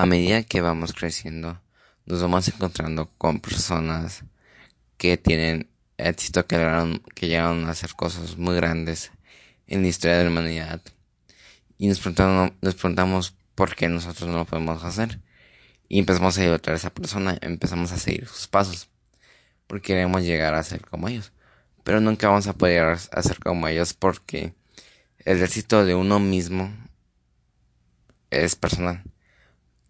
a medida que vamos creciendo, nos vamos encontrando con personas que tienen éxito, que, llegaron a hacer cosas muy grandes en la historia de la humanidad. Y nos preguntamos, nos preguntamos por qué nosotros no lo podemos hacer. Y empezamos a ayudar a esa persona, empezamos a seguir sus pasos. Porque queremos llegar a ser como ellos. Pero nunca vamos a poder hacer como ellos porque el éxito de uno mismo es personal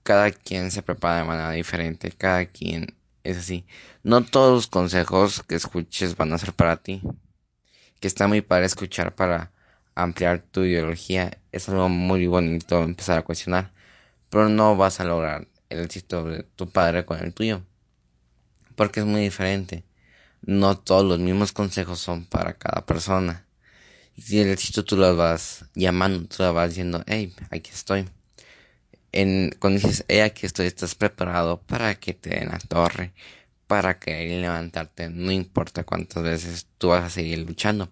cada quien se prepara de manera diferente, cada quien es así. No todos los consejos que escuches van a ser para ti. Que está muy padre escuchar para ampliar tu ideología. Es algo muy bonito empezar a cuestionar. Pero no vas a lograr el éxito de tu padre con el tuyo. Porque es muy diferente. No todos los mismos consejos son para cada persona. Y el éxito tú lo vas llamando, tú lo vas diciendo, hey, aquí estoy en, cuando dices, hey, aquí estoy, estás preparado para que te den la torre, para que levantarte, no importa cuántas veces tú vas a seguir luchando.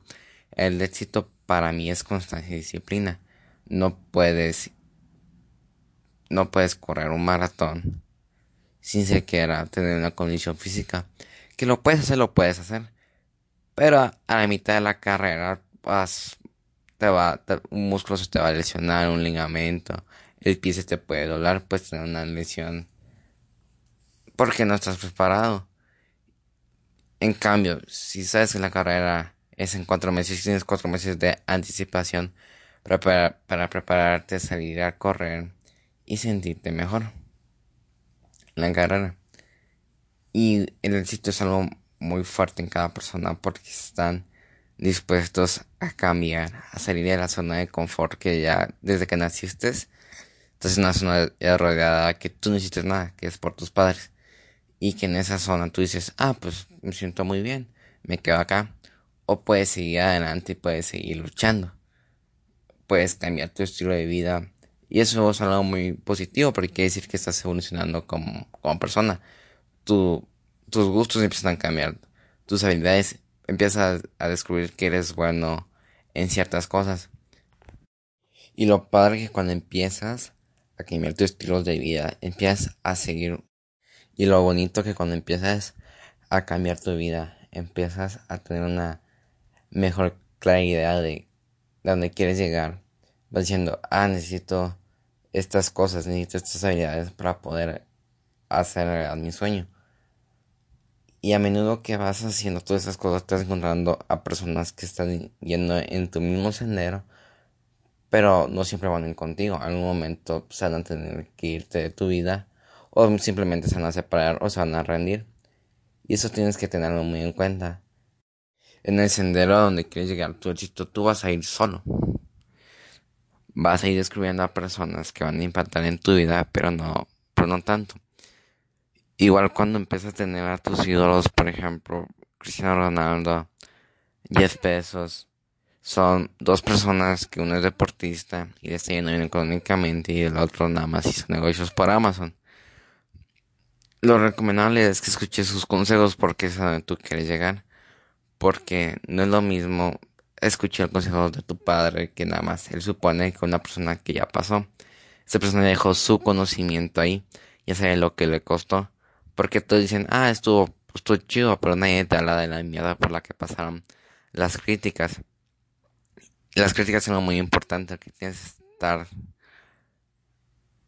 El éxito para mí es constancia y disciplina. No puedes, no puedes correr un maratón sin siquiera tener una condición física. Que lo puedes hacer, lo puedes hacer. Pero a, la mitad de la carrera vas, te va, un músculo se te va a lesionar, un ligamento, el pie se te puede doblar, pues tener una lesión. Porque no estás preparado. En cambio, si sabes que la carrera es en cuatro meses, tienes cuatro meses de anticipación para, para prepararte, salir a correr y sentirte mejor. La carrera. Y el éxito es algo muy fuerte en cada persona porque están dispuestos a cambiar, a salir de la zona de confort que ya desde que naciste Estás en una zona rodeada que tú no necesitas nada, que es por tus padres. Y que en esa zona tú dices, ah, pues me siento muy bien, me quedo acá. O puedes seguir adelante y puedes seguir luchando. Puedes cambiar tu estilo de vida. Y eso es algo muy positivo porque quiere decir que estás evolucionando como, como persona. Tu, tus gustos empiezan a cambiar. Tus habilidades empiezas a descubrir que eres bueno en ciertas cosas. Y lo padre que cuando empiezas a cambiar tus estilos de vida, empiezas a seguir. Y lo bonito que cuando empiezas a cambiar tu vida, empiezas a tener una mejor claridad de dónde quieres llegar. Vas diciendo, ah, necesito estas cosas, necesito estas habilidades para poder hacer mi sueño. Y a menudo que vas haciendo todas esas cosas, estás encontrando a personas que están yendo en tu mismo sendero pero no siempre van a ir contigo. En algún momento se van a tener que irte de tu vida o simplemente se van a separar o se van a rendir. Y eso tienes que tenerlo muy en cuenta. En el sendero donde quieres llegar tu éxito, tú vas a ir solo. Vas a ir descubriendo a personas que van a impactar en tu vida, pero no, pero no tanto. Igual cuando empiezas a tener a tus ídolos, por ejemplo, Cristiano Ronaldo, Jeff Bezos, son dos personas que uno es deportista y le está económicamente y el otro nada más hizo negocios por Amazon. Lo recomendable es que escuches sus consejos porque es a donde tú quieres llegar. Porque no es lo mismo escuchar el consejo de tu padre que nada más él supone que una persona que ya pasó. Esa persona dejó su conocimiento ahí, ya sabe lo que le costó. Porque todos dicen, ah, estuvo, estuvo chido, pero nadie te habla de la mierda por la que pasaron las críticas. Las críticas son muy importante, que tienes que estar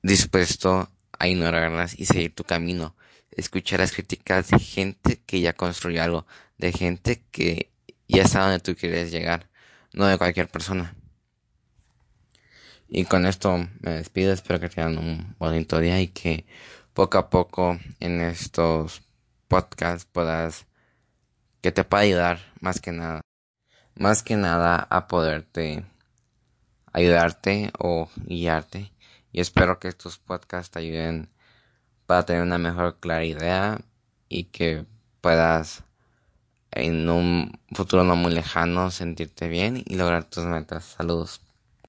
dispuesto a ignorarlas y seguir tu camino. Escuchar las críticas de gente que ya construyó algo, de gente que ya está donde tú quieres llegar, no de cualquier persona. Y con esto me despido, espero que tengan un bonito día y que poco a poco en estos podcasts puedas, que te pueda ayudar más que nada más que nada a poderte ayudarte o guiarte. Y espero que estos podcasts te ayuden para tener una mejor claridad y que puedas en un futuro no muy lejano sentirte bien y lograr tus metas. Saludos.